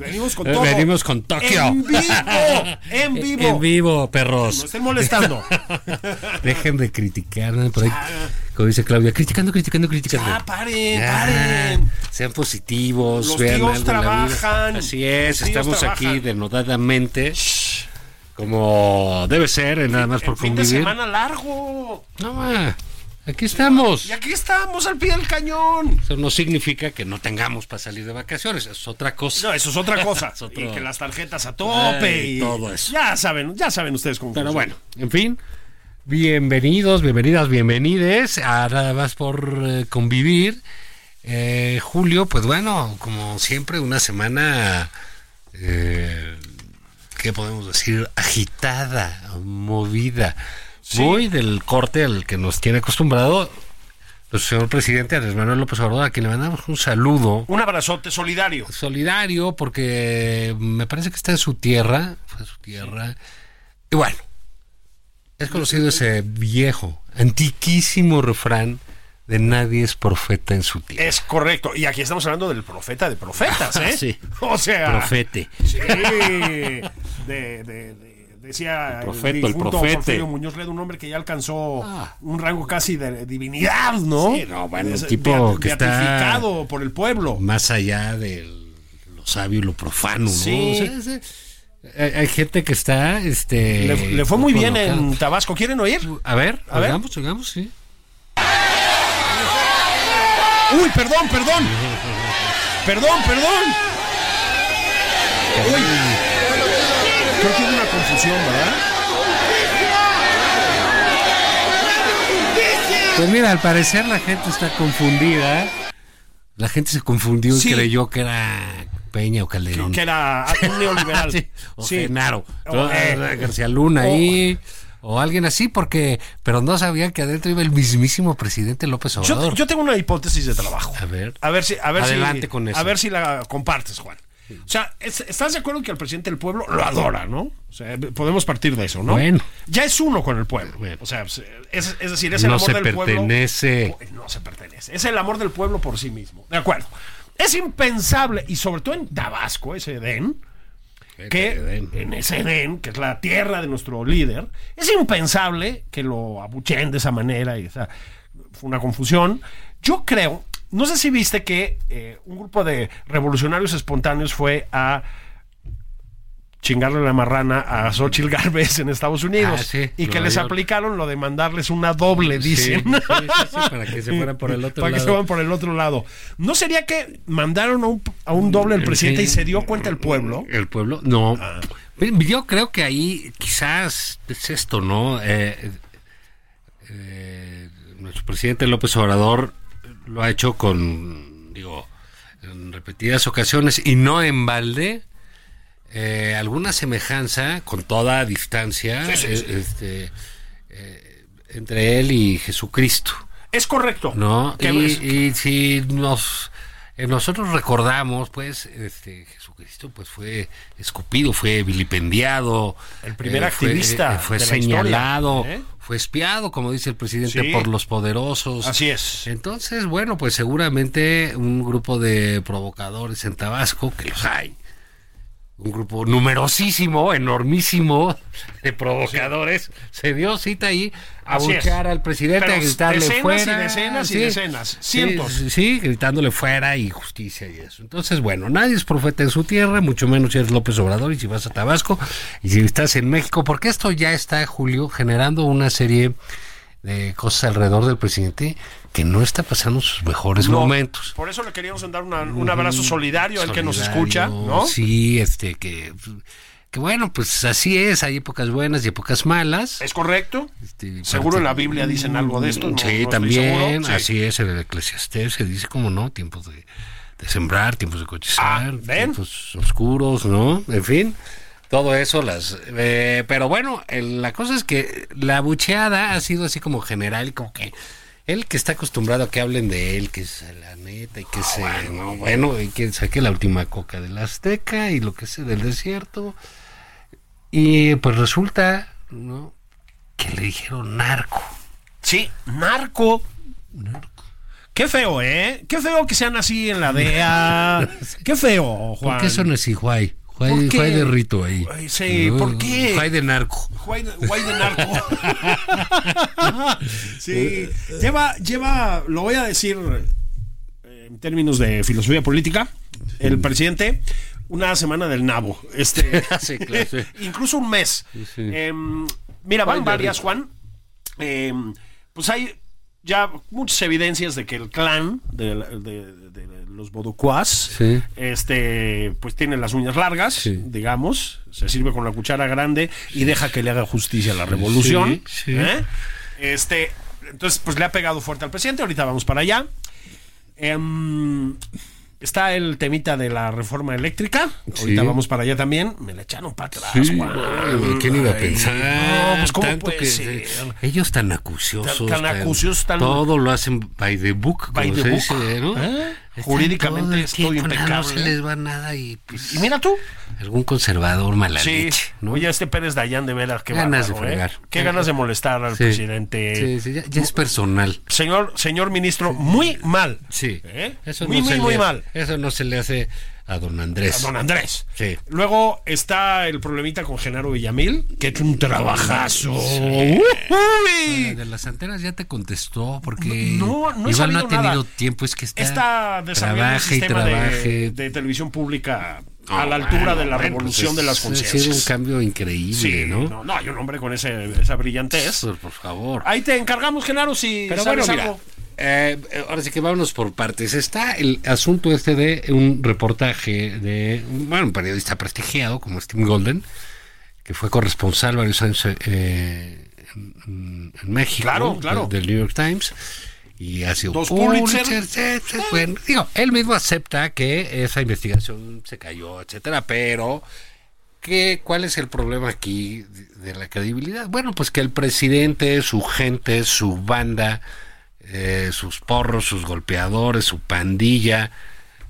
Venimos con Eh, todo. Venimos con Tokio. En vivo. En vivo. En vivo, No perros. estén molestando. Dejen de criticar. ¿no? Por ahí, como dice Claudia, criticando, criticando, criticando. Ya, paren. Sean positivos. Los vean tíos algo en la vida. trabajan. Así es, Los estamos aquí denodadamente. Como debe ser, nada más por El fin de convivir. semana largo. No, ma, aquí estamos. Y aquí estamos al pie del cañón. Eso no significa que no tengamos para salir de vacaciones, es otra cosa. No, eso es otra cosa. Es otro- Y que las tarjetas a tope Ay, y todo eso. Ya saben, ya saben ustedes cómo Pero funciona. bueno, en fin, bienvenidos, bienvenidas, bienvenides a nada más por eh, convivir. Eh, Julio, pues bueno, como siempre, una semana, eh, ¿qué podemos decir? Agitada, movida. Muy del corte al que nos tiene acostumbrado el señor presidente Andrés Manuel López Obrador, a quien le mandamos un saludo Un abrazote solidario. solidario porque me parece que está en su tierra, fue su tierra. Y bueno, es conocido ese viejo, antiquísimo refrán de nadie es profeta en su tierra. Es correcto. Y aquí estamos hablando del profeta de profetas, ¿eh? Sí. O sea. Profete. Sí. De, de- de- decía El profeto, el. Porfirio Muñoz Ledo, un hombre que ya alcanzó Ah. un rango casi de divinidad, ¿no? Sí, no, bueno, un Es tipo que está- por el pueblo. Más allá de lo sabio y lo profano, ¿no? Sí. O sea, hay, hay gente que está, este... Le, le fue muy bien en Tabasco. ¿Quieren oír? A ver, A ver. oigamos, oigamos, sí. Uy, perdón, perdón. Perdón, perdón. Uy. Creo que confusión, ¿verdad? Pues mira, al parecer la gente está confundida. La gente se confundió Sí. y creyó que era Peña o Calderón. Que era un neoliberal. Sí, o Sí. Genaro. O, eh, García Luna ahí. O alguien así, porque. Pero no sabían que adentro iba el mismísimo presidente López Yo, Obrador. yo tengo una hipótesis de trabajo. A ver. A ver si, a ver Adelante si, con eso. A ver si la compartes, Juan. O sea, es- ¿estás de acuerdo que el presidente del pueblo lo adora, no? O sea, podemos partir de eso, ¿no? Bueno. Ya es uno con el pueblo. Bueno. O sea, es, es decir, es el No amor se del pertenece. pueblo. No se pertenece. Es el amor del pueblo por sí mismo. De acuerdo. Es impensable, y sobre todo en Tabasco, ese Edén, que Edén. en ese Edén, que es la tierra de nuestro líder, es impensable que lo abucheen de esa manera y esa fue una confusión. Yo creo, no sé si viste que eh, un grupo de revolucionarios espontáneos fue a chingarle la marrana a Xochitl Garbez en Estados Unidos Ah, sí, y que les York. aplicaron lo de mandarles una doble, dicen. sí, sí, sí, para que se fueran por el otro Para que lado. se fueran por el otro lado. ¿No sería que mandaron a un, a un doble al presidente y se dio cuenta el pueblo? El pueblo, no. Yo creo que ahí quizás es esto, ¿no? Eh, eh, nuestro presidente López Obrador lo ha hecho con, digo, en repetidas ocasiones y no en balde. eh, alguna semejanza con toda distancia Sí, sí, sí. eh, este, eh, entre él y Jesucristo. Es correcto. ¿no? Y, es- y si nos nosotros recordamos, pues, este Jesucristo, pues fue escupido, fue vilipendiado, El primer eh, fue- activista eh, fue, señalado, historia, ¿eh? fue espiado, como dice el presidente, Sí. por los poderosos. Así es. Entonces, bueno, pues seguramente un grupo de provocadores en Tabasco, que los hay, un grupo numerosísimo, enormísimo de provocadores, se dio cita ahí a buchear al presidente, Pero a gritarle decenas y fuera. decenas y decenas, cientos. Sí, sí, gritándole fuera y justicia y eso. Entonces, bueno, nadie es profeta en su tierra, mucho menos si eres López Obrador y si vas a Tabasco y si estás en México, porque esto ya está, Julio, generando una serie de cosas alrededor del presidente que no está pasando sus mejores No, momentos. Por eso le queríamos dar una- un abrazo solidario al que nos escucha, ¿no? Sí, este, que, que bueno, pues así es, hay épocas buenas y épocas malas. ¿Es correcto? Este, Seguro en la Biblia dicen algo de esto. no- sí, también. Sí. así es, en el Eclesiastés se dice como no, tiempos de, de sembrar, tiempos de cotizar, Ah, tiempos oscuros, ¿no? En fin, todo eso, las... eh, pero bueno, el- la cosa es que la bucheada ha sido así como general, como que él que está acostumbrado a que hablen de él, que es la neta, y que se... no, bueno, y que saque la última coca del Azteca y lo que sé del desierto. Y pues resulta, ¿no? Que le dijeron narco. Sí, narco. Qué feo, ¿eh? Qué feo que sean así en la DEA. Qué feo, Juan. ¿Por qué son así, Juay? ¿Por Juay, qué? Juay de rito ahí. Sí, ¿por qué? De narco. Guay de, guay de narco. sí, lleva, lleva, lo voy a decir eh, en términos de filosofía política, el presidente, una semana del nabo. Este, Sí, claro, sí. incluso un mes. sí. Em, mira, Guay van varias. Juan. Em, pues hay ya muchas evidencias de que el clan de, de- de los bodocuás Sí. este pues tiene las uñas largas Sí. digamos se sirve con la cuchara grande y deja que le haga justicia a la revolución Sí. ¿eh? este entonces pues le ha pegado fuerte al presidente ahorita vamos para allá Em, está el temita de la reforma eléctrica ahorita Sí. vamos para allá también me la echaron para atrás Sí, ay, ¿Quién iba a pensar? no, pues cómo Tanto puede que ser? ellos tan acuciosos, Tan- tan acuciosos, tan- todo lo hacen by the book, By the se book, dice, ¿no? ¿eh? Jurídicamente todo el es todo tiempo, nada, No se impecable. les va nada y pues y mira tú algún conservador mala Sí, leche, ¿no? oye, este Pérez Dayan de veras, qué Ganas de bárbaro, ¿eh? fregar. Qué ganas de molestar al Sí. presidente. Sí, sí, ya, ya es personal. Señor, señor ministro, muy mal. Sí. ¿Eh? Eso muy, no muy, muy mal. Eso no se le hace a don Andrés. A don Andrés. Sí. Luego está el problemita con Genaro Villamil, que hecho un trabajazo. ¡Uy! De las antenas ya te contestó porque No, no he igual no ha tenido nada. tiempo, es que está, Está desarrollando un sistema de, trabaje. de televisión pública No, a la altura bueno, de la bueno, revolución pues de las es- Ha sido un conciencias. cambio increíble, Sí, ¿no? no, no, hay un hombre con ese, esa brillantez. Por, por favor. Ahí te encargamos, Genaro, si Pero bueno, sabes algo. Eh, ahora sí que vámonos por partes. Está el asunto este de un reportaje de bueno, un periodista prestigiado como Steve Golden, que fue corresponsal varios años eh, en, en México, Claro, claro. del New York Times. Y ha sido Dos Pulitzer. sí, bueno, digo, él mismo acepta que esa investigación se cayó, etcétera, pero ¿Qué, ¿Cuál es el problema aquí de la credibilidad? Bueno, pues que el presidente, su gente, su banda, eh, sus porros, sus golpeadores, su pandilla,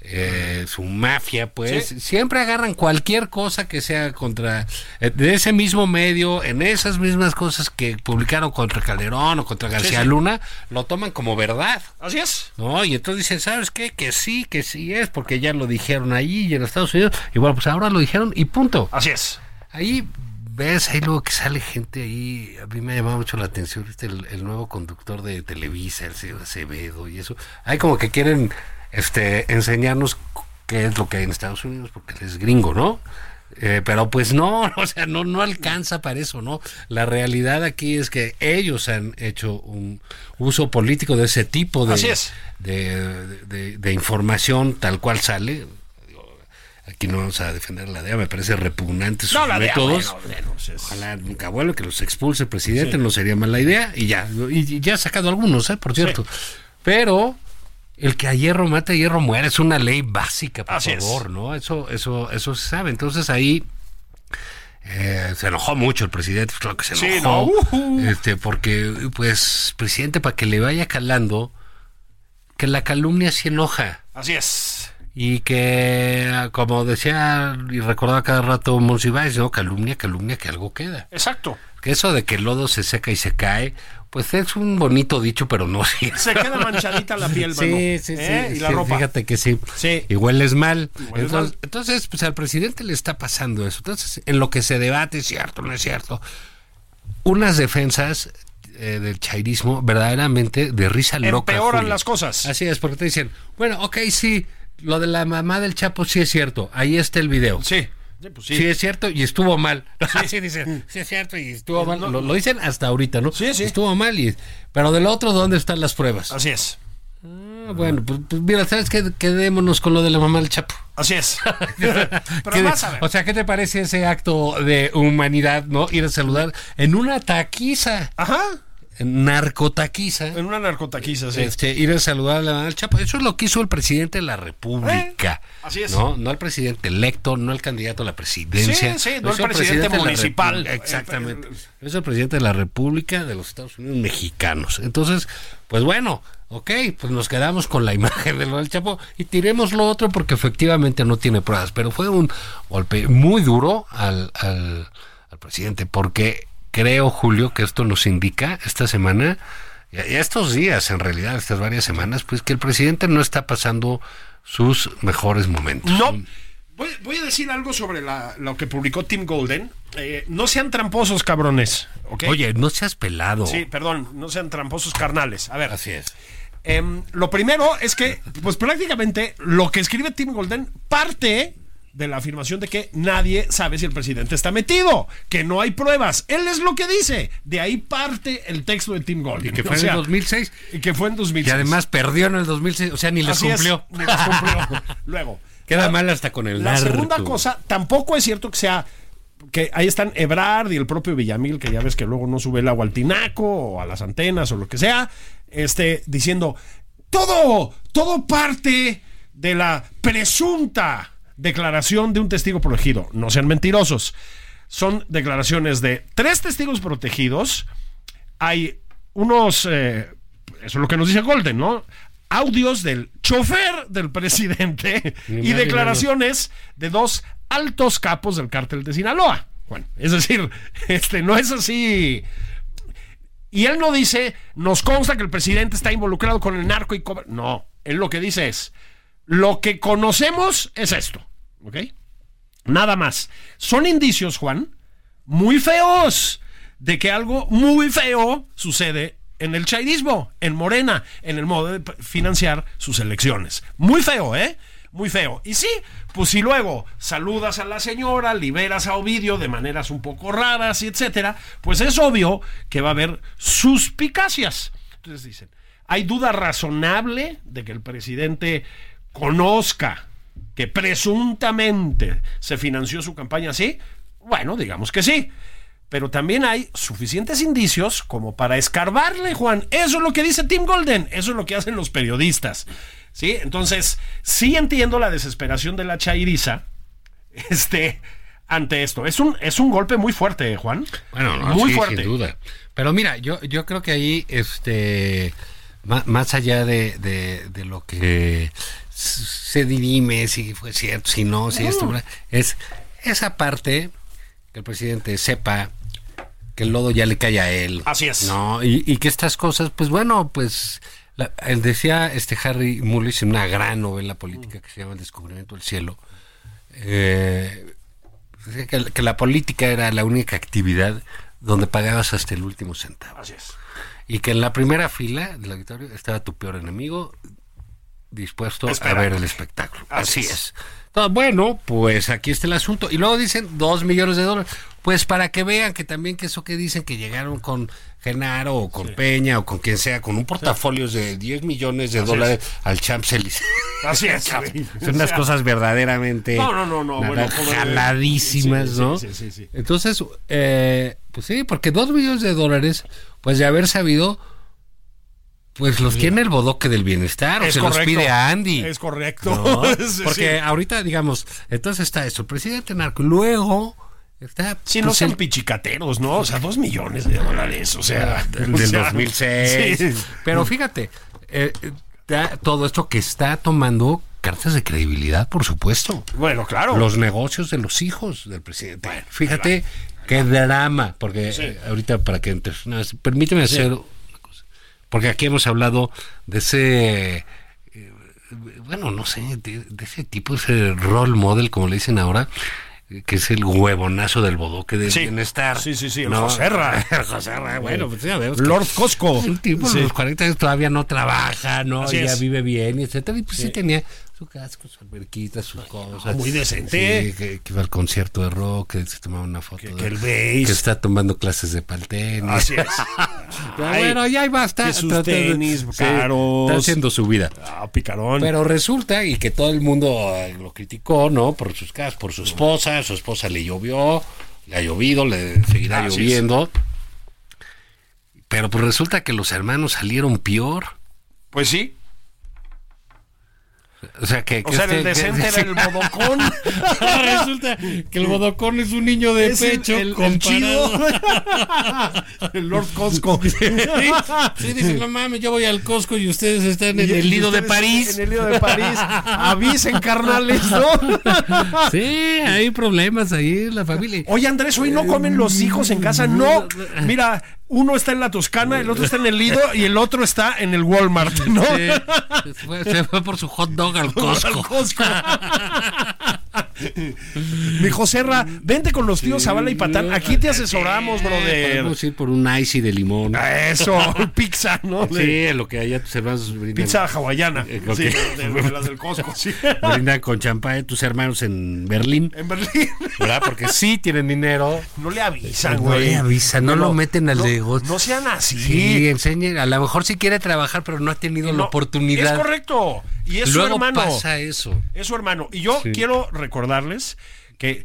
eh, su mafia, pues Sí. siempre agarran cualquier cosa que sea contra eh, de ese mismo medio, en esas mismas cosas que publicaron contra Calderón o contra García sí. Luna, lo toman como verdad. Así es. ¿no? Y entonces dicen, ¿sabes qué? Que sí, que sí es, porque ya lo dijeron allí y en Estados Unidos. Y bueno, pues ahora lo dijeron y punto. Así es. Ahí ves, ahí luego que sale gente ahí. A mí me ha llamado mucho la atención este, el, el nuevo conductor de Televisa, el señor Acevedo y eso. Hay como que quieren este, enseñarnos qué es lo que hay en Estados Unidos, porque él es gringo, ¿no? Eh, pero pues no, o sea, no, no alcanza para eso, ¿no? La realidad aquí es que ellos han hecho un uso político de ese tipo de, de- de información tal cual sale. Aquí no vamos a defender la DEA, me parece repugnante sus No, la bueno, bueno, pues es- Ojalá nunca vuelva, que los expulse el presidente, no sería mala idea. Y ya, y, ya ha sacado algunos, ¿eh? por cierto. Pero el que a hierro mata, a hierro muere, es una ley básica, por Así es. favor, ¿no? Eso, eso, eso se sabe. Entonces ahí eh, se enojó mucho el presidente, claro que se Sí, enojó. no, ujú. este, porque, pues, presidente, para que le vaya calando, que la calumnia sí enoja. Así es. Y que, como decía y recordaba cada rato Monsiváis, ¿no? Calumnia, calumnia, que algo queda. Exacto. Que eso de que el lodo se seca y se cae, pues es un bonito dicho, pero no sí. Se queda manchadita la piel, mano. Sí, sí, ¿Eh? sí. Y la sí, ropa. Fíjate que sí. Sí. Y hueles mal. hueles entonces, mal. entonces, pues al presidente le está pasando eso. Entonces, en lo que se debate, es cierto, no es cierto. Unas defensas eh, del chairismo verdaderamente de risa loca. Empeoran Julio. las cosas. Así es, porque te dicen, bueno, ok, sí, lo de la mamá del Chapo sí es cierto. Ahí está el video. Sí. Sí, pues sí. Sí. es cierto y estuvo mal. Sí, dicen, sí es cierto y estuvo mal. Lo, lo dicen hasta ahorita, ¿no? Sí, sí. Estuvo mal y... Pero del otro, ¿dónde están las pruebas? Así es. Ah, bueno, pues, pues mira, ¿sabes qué? Quedémonos con lo de la mamá del Chapo. Así es. ¿Qué- Pero vas a ver. O sea, ¿qué te parece ese acto de humanidad, no? Ir a saludar en una taquiza, Ajá. Narcotaquiza. En una narcotaquiza, sí. Este, ir a saludar a la del Chapo. Eso es lo que hizo el presidente de la República. Eh, así es. No, no el presidente electo, no el candidato a la presidencia. Sí, sí, no Lo el presidente municipal. Exactamente. Eh, Lo hizo el presidente de la República de los Estados Unidos mexicanos. Entonces, pues bueno, ok, pues nos quedamos con la imagen de lo del Chapo y tiremos lo otro porque efectivamente no tiene pruebas. Pero fue un golpe muy duro al, al, al presidente porque creo, Julio, que esto nos indica esta semana, y estos días, en realidad, estas varias semanas, pues que el presidente no está pasando sus mejores momentos. No. Voy, voy a decir algo sobre la- lo que publicó Tim Golden. Eh, no sean tramposos, cabrones. ¿ok? Oye, no seas pelado. Sí, perdón, no sean tramposos carnales. A ver. Así es. Em, lo primero es que, pues prácticamente lo que escribe Tim Golden parte de la afirmación de que nadie sabe si el presidente está metido, que no hay pruebas. Él es lo que dice. De ahí parte el texto de Tim Golden. Y que O fue en sea, el 2006. Y que fue en 2006. Y además perdió en el 2006. O sea, ni les Así es, cumplió. ni les cumplió. Luego. Queda la- mal hasta con el La narco. segunda cosa, tampoco es cierto que sea que ahí están Ebrard y el propio Villamil, que ya ves que luego no sube el agua al tinaco o a las antenas o lo que sea, este, diciendo, todo, todo parte de la presunta declaración de un testigo protegido. No sean mentirosos. Son declaraciones de tres testigos protegidos. Hay unos, eh, eso es lo que nos dice Golden, ¿no? Audios del chofer del presidente y declaraciones de dos altos capos del cártel de Sinaloa. Bueno, es decir, este no es así. Y él no dice, nos consta que el presidente está involucrado con el narco y. No, él lo que dice es, lo que conocemos es esto, ¿ok? Nada más. Son indicios, Juan, muy feos de que algo muy feo sucede en el chairismo, en Morena, en el modo de financiar sus elecciones. Muy feo, ¿eh? Muy feo. Y sí, pues si luego saludas a la señora, liberas a Ovidio de maneras un poco raras y etcétera, pues es obvio que va a haber suspicacias. Entonces dicen, hay duda razonable de que el presidente conozca que presuntamente se financió su campaña así. Bueno, digamos que sí. Pero también hay suficientes indicios como para escarbarle, Juan. Eso es lo que dice Tim Golden. Eso es lo que hacen los periodistas. ¿Sí? Entonces, sí entiendo la desesperación de la chairiza este, ante esto. Es un, es un golpe muy fuerte, Juan. Bueno, no, muy sí, fuerte. sin duda. Pero mira, yo, yo creo que ahí, este, ma- más, allá de, de, de lo que se dirime, si fue cierto, si no, si esto, es esa parte que el presidente sepa que el lodo ya le cae a él. Así es. No, y, y que estas cosas, pues bueno, pues la- él decía este Harry Mullis en una gran novela política que se llama El descubrimiento del cielo. eh, decía que, que la política era la única actividad donde pagabas hasta el último centavo. Así es. Y que en la primera fila del auditorio estaba tu peor enemigo dispuesto Esperando. a ver el espectáculo. Así Así, es. es. Ah, bueno, pues aquí está el asunto. Y luego dicen dos millones de dólares. Pues para que vean que también que eso que dicen que llegaron con Genaro o con Peña o con quien sea, con un portafolio de 10 millones de dólares al Champs-Élysées. Así es. Son unas O sea, cosas verdaderamente No, no, no, no, bueno, jaladísimas, sí, ¿no? sí, sí, sí. Entonces, eh, pues sí, porque dos millones de dólares, pues de haber sabido, pues los tiene el bodoque del bienestar, o se correcto. los pide a Andy. Es correcto. ¿no? Porque sí. ahorita, digamos, entonces está eso, el presidente narco, luego está... Sí, no pues, sean el- pichicateros, ¿no? O sea, dos millones de dólares, o sea... del o sea, 2006. sí. Pero fíjate, eh, todo esto que está tomando cartas de credibilidad, por supuesto. Bueno, claro. Los negocios de los hijos del presidente. Fíjate qué drama, porque ahorita para que entres, no, es- permíteme hacer porque aquí hemos hablado de ese, eh, bueno, no sé, de, de ese tipo, ese role model, como le dicen ahora, eh, que es el huevonazo del bodoque de Sí. bienestar. Sí, sí, sí, el Joserra. el Joserra, bueno, pues ya vemos. Lord Costco. un tipo Sí. de los 40 años todavía no trabaja, ¿no? Así ya es. vive bien, etcétera. Y pues sí, tenía su casco, su alberquita, sus cosas. muy decente. Sí, que, que iba al concierto de rock, que se tomaba una foto. Que- de- que el. Que está tomando clases de paltenis. Así es. Pero Ay, bueno, ya ahí basta. que sus Trata de- tenis sí, caros. Está haciendo su vida. Ah, picarón. Pero resulta, y que todo el mundo eh, lo criticó, ¿no? Por sus casas, por su esposa, su esposa le llovió, le ha llovido, le seguirá lloviendo. Pero pues resulta que los hermanos salieron peor. pues sí. O sea, que, O sea, este- el decente que- era el bodocón. Resulta que el bodocón es un niño de Es pecho el, el comparado. el Lord Costco. Sí, dice, no mames, yo voy al Costco y ustedes están en Y- el Lido de París. En el Lido de París. Avisen, carnales, ¿no? Sí, hay problemas ahí en la familia. Oye, Andrés, hoy no comen los hijos en casa. No. Mira, uno está en la Toscana, el otro está en el Lido y el otro está en el Walmart, ¿no? Sí, se, fue, se fue por su hot dog al Al Costco. Mi Joserra, vente con los tíos Zavala y Patán. Aquí te asesoramos, brother. Podemos ir por un icy de limón. Eso, pizza, ¿no? Sí, lo que allá tus hermanos brindan. Pizza hawaiana. Eh. Sí, de, de las del Costco, sí. Brindan con champán de tus hermanos en Berlín. En Berlín. ¿Verdad? Porque sí tienen dinero. No le avisan, No güey. le avisan, no lo meten al no, negocio. No sean así. Sí, enseñen. A lo mejor sí quiere trabajar, pero no ha tenido No, la oportunidad. Es correcto. Y es Luego su hermano. pasa eso. Es su hermano. Y yo Sí. quiero recordarles que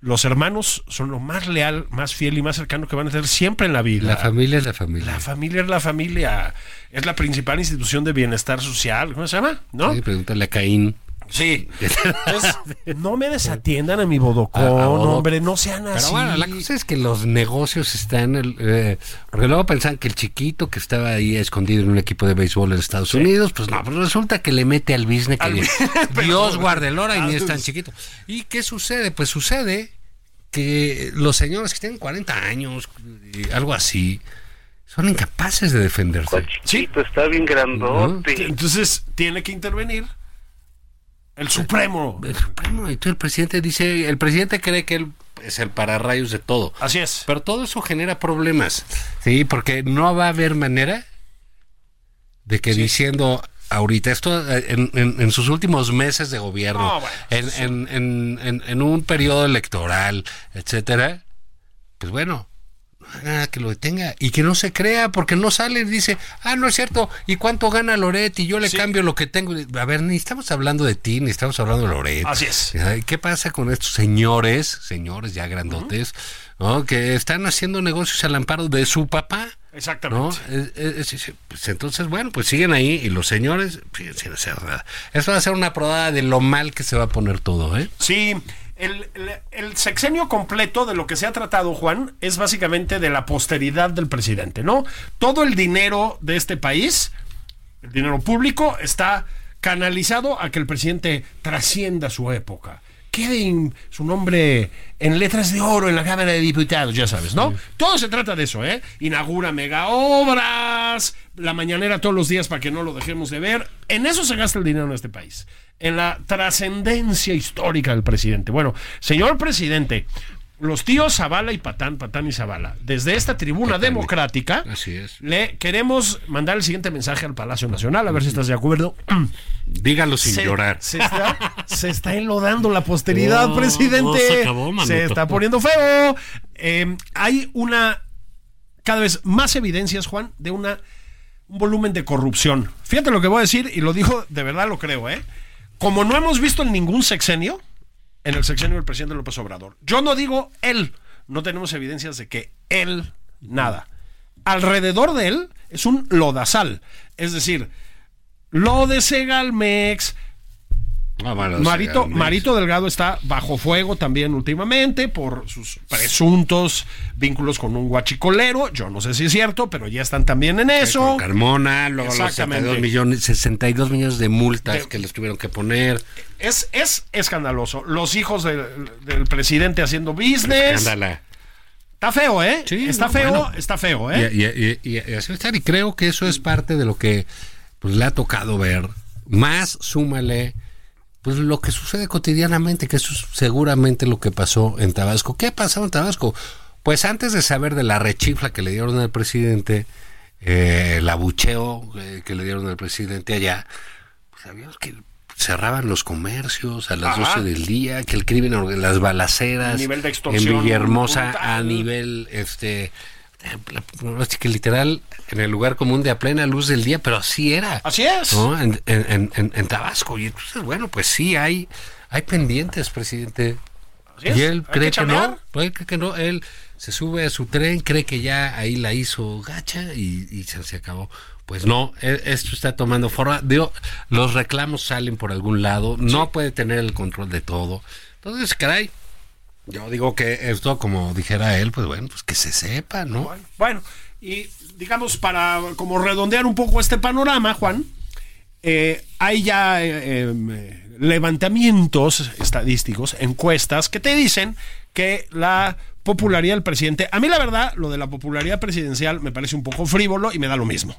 los hermanos son lo más leal, más fiel y más cercano que van a tener siempre en la vida. La familia es la familia. La familia es la familia. Es la principal institución de bienestar social. ¿Cómo se llama? ¿No? Sí, pregúntale a Caín. Sí. Entonces, no me desatiendan a mi bodocón, A- a Bodoc. hombre, no sean así. Pero bueno, la cosa es que los negocios están. el, eh, porque luego pensaban que el chiquito que estaba ahí escondido en un equipo de béisbol en Estados Unidos, pues no, pues resulta que le mete al business que Al Dios pero- guarde el hora y ni es tan Ah, chiquito. ¿Y qué sucede? Pues sucede que los señores que tienen 40 años, y algo así, son incapaces de defenderse. ¿Cuál chiquito? Está bien grandote. Entonces, tiene que intervenir el Supremo. El Supremo, y tú, el presidente dice, el presidente cree que él es el pararrayos de todo. Así es. Pero todo eso genera problemas. Sí, porque no va a haber manera de que diciendo ahorita esto eh, en, en- en sus últimos meses de gobierno, No, bueno, en, en- en- en- en un periodo electoral, etcétera, pues bueno, nada que lo detenga y que no se crea porque no sale y dice, ah, no es cierto, ¿y cuánto gana Loret? Y yo le Sí. cambio lo que tengo. A ver, ni estamos hablando de ti, ni estamos hablando de Loret. Así es. ¿Qué pasa con estos señores, señores ya grandotes, ¿no? que están haciendo negocios al amparo de su papá? ¿no? Exactamente. Es- es- es- pues entonces, bueno, pues siguen ahí y los señores sin hacer nada. Esto va a ser una probada de lo mal que se va a poner todo, ¿eh? Sí, el, sexenio completo de lo que se ha tratado, Juan, es básicamente de la posteridad del presidente, ¿no? Todo el dinero de este país, el dinero público, está canalizado a que el presidente trascienda su época. Quede en su nombre en letras de oro en la Cámara de Diputados, ya sabes, ¿no? Todo se trata de eso, ¿eh? Inaugura mega obras, la mañanera todos los días para que no lo dejemos de ver. En eso se gasta el dinero en este país. En la trascendencia histórica del presidente. Bueno, señor presidente, los tíos Zavala y Patán, Patán y Zavala, desde esta tribuna Patán democrática, Así es. le queremos mandar el siguiente mensaje al Palacio Nacional, a ver si estás de acuerdo. Dígalo sin se, llorar. Se está, se está enlodando la posteridad, No, presidente. se acabó. Se está poniendo feo. Eh, hay una cada vez más evidencias, Juan, de una un volumen de corrupción. Fíjate lo que voy a decir y lo dijo, de verdad lo creo, ¿eh? Como no hemos visto en ningún sexenio, en el sexenio del presidente López Obrador. Yo no digo él, no tenemos evidencias de que él nada. Alrededor de él es un lodazal, es decir, lo de Segalmex, Ah, bueno, Marito, Marito Delgado está bajo fuego también últimamente por sus presuntos vínculos con un guachicolero. Yo no sé si es cierto, pero ya están también en eso. Carmona, luego los Exactamente. 62 millones, 62 millones de multas De- que les tuvieron que poner. Es, es escandaloso. Los hijos del, del presidente haciendo business. Ándala. Está feo, ¿eh? Sí, está no, feo, bueno. está feo, ¿eh? Y, y- y- y así va a estar. Y creo que eso es parte de lo que pues, le ha tocado ver. Más súmale pues lo que sucede cotidianamente, que eso es seguramente lo que pasó en Tabasco. ¿Qué ha pasado en Tabasco? Pues antes de saber de la rechifla que le dieron al presidente, eh, el abucheo eh, que le dieron al presidente allá, pues sabíamos que cerraban los comercios a las Ajá. 12 del día, que el crimen, las balaceras El nivel de extorsión en Villahermosa brutal. a nivel, este, así que literal en el lugar común de a plena luz del día, pero así era. Así es. ¿no? En, en- en- en Tabasco. Y entonces, bueno, pues sí, hay, hay pendientes, presidente. Así. Y él cree que que, no, pues él cree que no, él se sube a su tren, cree que ya ahí la hizo gacha y, y se, se acabó. Pues no, e- esto está tomando forma. Digo, los reclamos salen por algún lado, no puede tener el control de todo. Entonces, caray, yo digo que esto, como dijera él, pues bueno, pues que se sepa, ¿no? Bueno, y digamos, para como redondear un poco este panorama, Juan, eh, hay ya eh, eh, levantamientos estadísticos, encuestas, que te dicen que la popularidad del presidente, a mí la verdad, lo de la popularidad presidencial me parece un poco frívolo y me da lo mismo.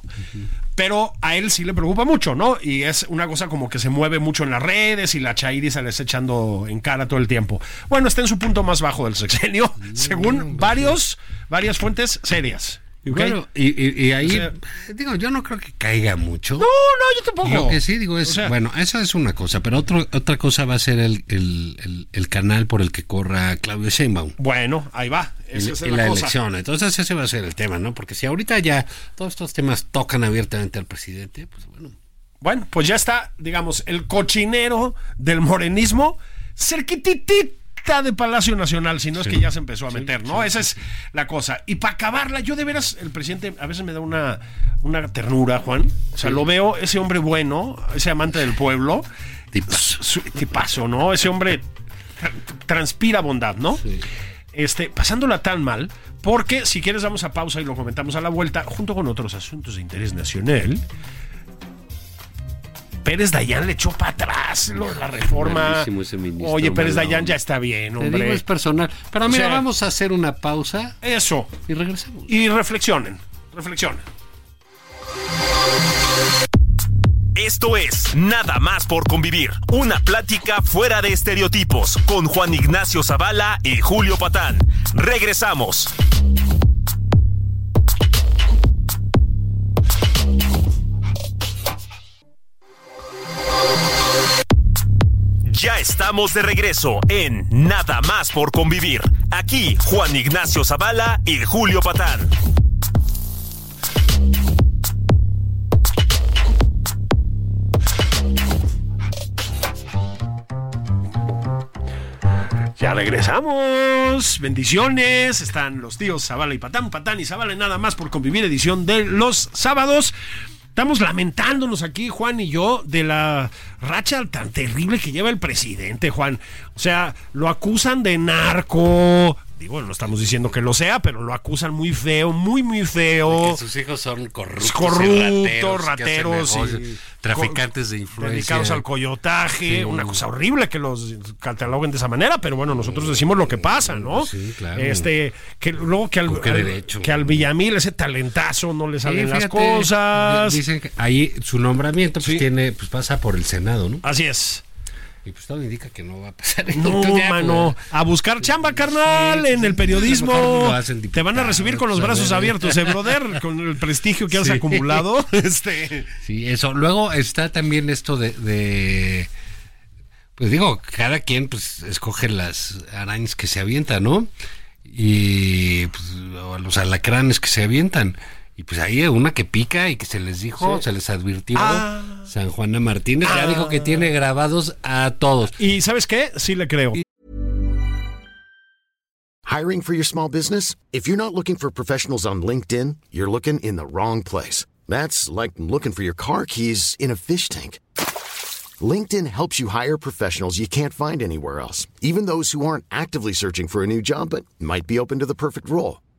Pero a él sí le preocupa mucho, ¿no? Y es una cosa como que se mueve mucho en las redes y la Chairi se le está echando en cara todo el tiempo. Bueno, está en su punto más bajo del sexenio, según varios, varias fuentes serias. ¿Ok? Bueno, y, y- y ahí, O sea- digo, yo no creo que caiga mucho. No, no, yo tampoco. Lo que sí digo es, O sea, bueno, eso es una cosa, pero otro, otra cosa va a ser el, el, el- el canal por el que corra Claudio Sheinbaum. Bueno, ahí va. Esa es la, la cosa. elección. Entonces ese va a ser el tema, ¿no? Porque si ahorita ya todos estos temas tocan abiertamente al presidente, pues bueno. Bueno, pues ya está, digamos, el cochinero del morenismo de Palacio Nacional, si no es que ya se empezó a meter, ¿no? Esa es la cosa. Y para acabarla, yo de veras, el presidente a veces me da una, una ternura, Juan. O sea, lo veo, ese hombre bueno, ese amante del pueblo. Tipazo. Tipazo, ¿no? Ese hombre tra- transpira bondad, ¿no? Este, pasándola tan mal, porque si quieres vamos a pausa y lo comentamos a la vuelta, junto con otros asuntos de interés nacional. Pérez Dayán le echó para atrás lo- la reforma. Ministro, Oye, Pérez Dayán onda. ya está bien, Te digo, hombre. es personal. Pero mira, O sea- vamos a hacer una pausa Eso. y regresamos. Y reflexionen, reflexionen. Esto es Nada más por convivir, una plática fuera de estereotipos con Juan Ignacio Zavala y Julio Patán. Regresamos. Ya estamos de regreso en Nada más por convivir. Aquí Juan Ignacio Zavala y Julio Patán. Ya regresamos. Bendiciones. Están los tíos Zavala y Patán, Patán y Zavala, nada más por convivir, edición de los sábados. Estamos lamentándonos aquí, Juan y yo, de la racha tan terrible que lleva el presidente, Juan. O sea, lo acusan de narco. Digo, no estamos diciendo que lo sea, pero lo acusan muy feo, muy, muy feo. Que sus hijos son corruptos, corruptos, rateros, y- traficantes de influencia. dedicados al coyotaje, Sí. una cosa horrible que los cataloguen de esa manera, pero bueno, nosotros decimos lo que pasa, ¿no? Sí, claro. Este, que luego que al, que al Villamil ese talentazo no le Sí, salen las cosas. Dicen que ahí su nombramiento pues tiene, pues pasa por el Senado, ¿no? Así es. Y pues todo indica que no va a pasar. No, ya, mano, pues, a buscar chamba, carnal, Sí, en el periodismo. Te van a recibir con los brazos abiertos, eh, brother, con el prestigio que has acumulado. Este, Sí, eso. Luego está también esto de, de- pues digo, cada quien pues escoge las arañas que se avientan, ¿no? Y pues, o los alacranes que se avientan. Y pues ahí hay una que pica y que se les dijo, se les advirtió. Ah. San Juana Martínez ya dijo que tiene grabados a todos. y ¿sabes qué? Sí le creo. Hiring for your small business? If you're not looking for professionals on LinkedIn, you're looking in the wrong place. That's like looking for your car keys in a fish tank. LinkedIn helps you hire professionals you can't find anywhere else, even those who aren't actively searching for a new job but might be open to the perfect role.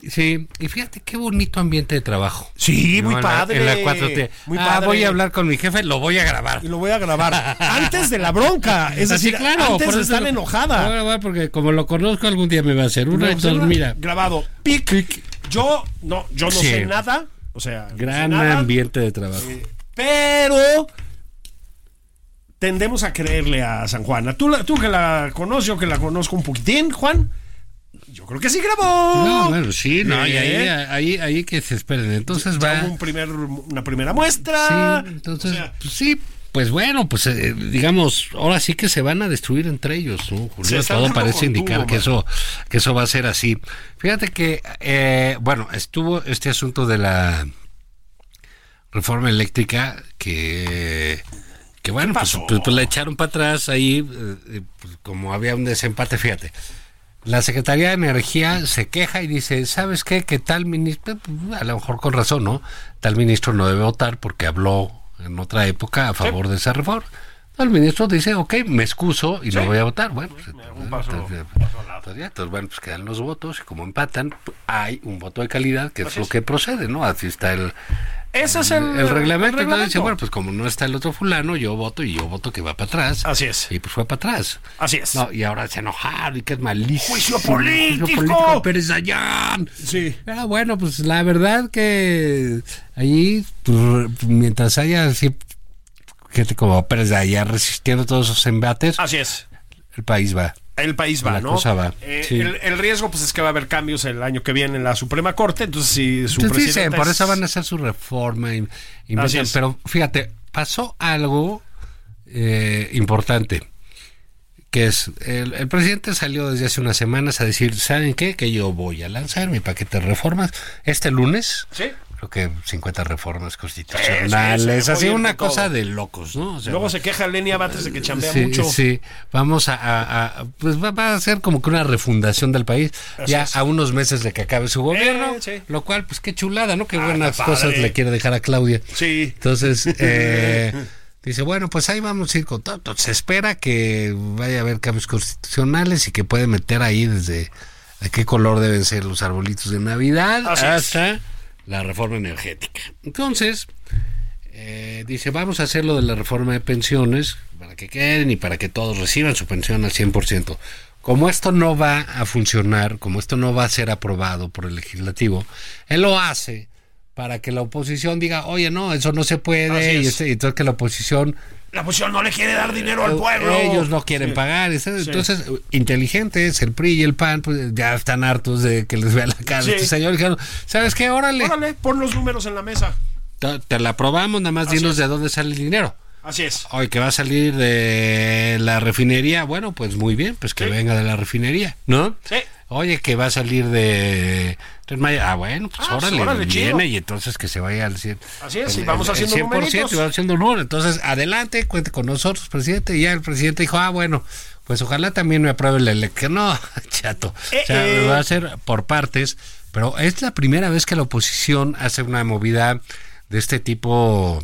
Sí, y fíjate qué bonito ambiente de trabajo. Sí, muy No, en la- padre. En la 4T. Muy ah, padre. voy a hablar con mi jefe, lo voy a grabar. Y lo voy a grabar antes de la bronca. Es Así, decir, antes por de estar lo- enojada. Lo voy a grabar porque como lo conozco algún día me va a hacer una, entonces mira. Grabado. Pic. Yo no, yo no Sí. sé nada. O sea, no sé Gran ambiente de trabajo. Pero tendemos a creerle a San Juana. ¿Tú, la- tú que la conoces, yo que la conozco un poquitín, Juan. Yo creo que sí grabó. No, bueno, sí, no, y ahí, Eh, ahí, ahí que se esperen. Entonces ya va. hubo un primer, una primera muestra. Sí, entonces, O sea, pues sí, pues bueno, pues eh, digamos, ahora sí que se van a destruir entre ellos, ¿no? Julio, todo parece indicar que eso, que eso va a ser así. Fíjate que, eh, bueno, estuvo este asunto de la reforma eléctrica que, que bueno, pues, pues, pues la echaron para atrás ahí, eh, eh, pues, como había un desempate, fíjate. La Secretaría de Energía se queja y dice, ¿sabes qué? Que tal ministro, a lo mejor con razón, ¿no? Tal ministro no debe votar porque habló en otra época a favor de esa reforma. El ministro dice, ok, me excuso y no voy a votar. Bueno, pues, un paso- entonces, paso al bueno, pues quedan los votos y como empatan, hay un voto de calidad que es lo que procede, ¿no? Así está el, Ese es el, el reglamento. el Entonces dice, bueno, pues como no está el otro fulano, yo voto y yo voto que va para atrás. Así es. Y pues fue para atrás. Así es. No, y ahora se enojaron y que es malísimo. ¡Juicio político! a Pérez Dayán. Sí. Ah, bueno, pues la verdad que allí, pues, mientras haya así, gente como Pérez Dayán resistiendo todos esos embates, Así es. el país va. El país va, La ¿no? cosa va, Eh, sí. el, el riesgo, pues, es que va a haber cambios el año que viene en la Suprema Corte. Entonces, si su Entonces dicen, por es- eso van a hacer su reforma. y- y Así meten- es. pero fíjate, pasó algo eh, importante. Que es, el, el presidente salió desde hace unas semanas a decir, ¿saben qué? Que yo voy a lanzar mi paquete de reformas este lunes. Sí. Creo que 50 reformas constitucionales. sí, así sí, una cosa todo. de locos, ¿no? O sea, Luego se queja Lenia Batres de que chambea sí, mucho. Sí, vamos a, a- a- pues va, va a ser como que una refundación del país Así ya es. a unos meses de que acabe su gobierno, Eh, sí. lo cual pues qué chulada, ¿no? Qué Ah, buenas cosas le quiere dejar a Claudia. Sí. Entonces, eh, dice, bueno, pues ahí vamos a ir con todo. Se espera que vaya a haber cambios constitucionales y que puede meter ahí desde de qué color deben ser los arbolitos de Navidad Así es. La reforma energética. Entonces, eh, dice, vamos a hacer lo de la reforma de pensiones para que queden y para que todos reciban su pensión al 100%. Como esto no va a funcionar, como esto no va a ser aprobado por el legislativo, él lo hace para que la oposición diga, oye, no, eso no se puede, y, este- y entonces que la oposición La oposición no le quiere dar dinero al eh, pueblo. ellos no quieren Sí. pagar. Entonces, inteligentes, el PRI y el PAN, pues ya están hartos de que les vea la cara Sí. este señor. Dijeron, ¿sabes qué? Órale, Órale, pon los números en la mesa. te, te la aprobamos, nada más Así dinos es. de dónde sale el dinero. Así es. Hoy que va a salir de la refinería, bueno, pues muy bien, pues que venga de la refinería, ¿no? Sí. Oye, que va a salir de Maya, ah, bueno, pues Ah, órale, órale, viene y entonces que se vaya al 100. Así es, el- y vamos el- haciendo el 100% numeritos. y vamos haciendo números. Entonces, adelante, cuente con nosotros, presidente. Y ya el presidente dijo, ah, bueno, pues ojalá también me apruebe la elección. No, chato. Eh, o sea, eh. lo va a hacer por partes, pero es la primera vez que la oposición hace una movida de este tipo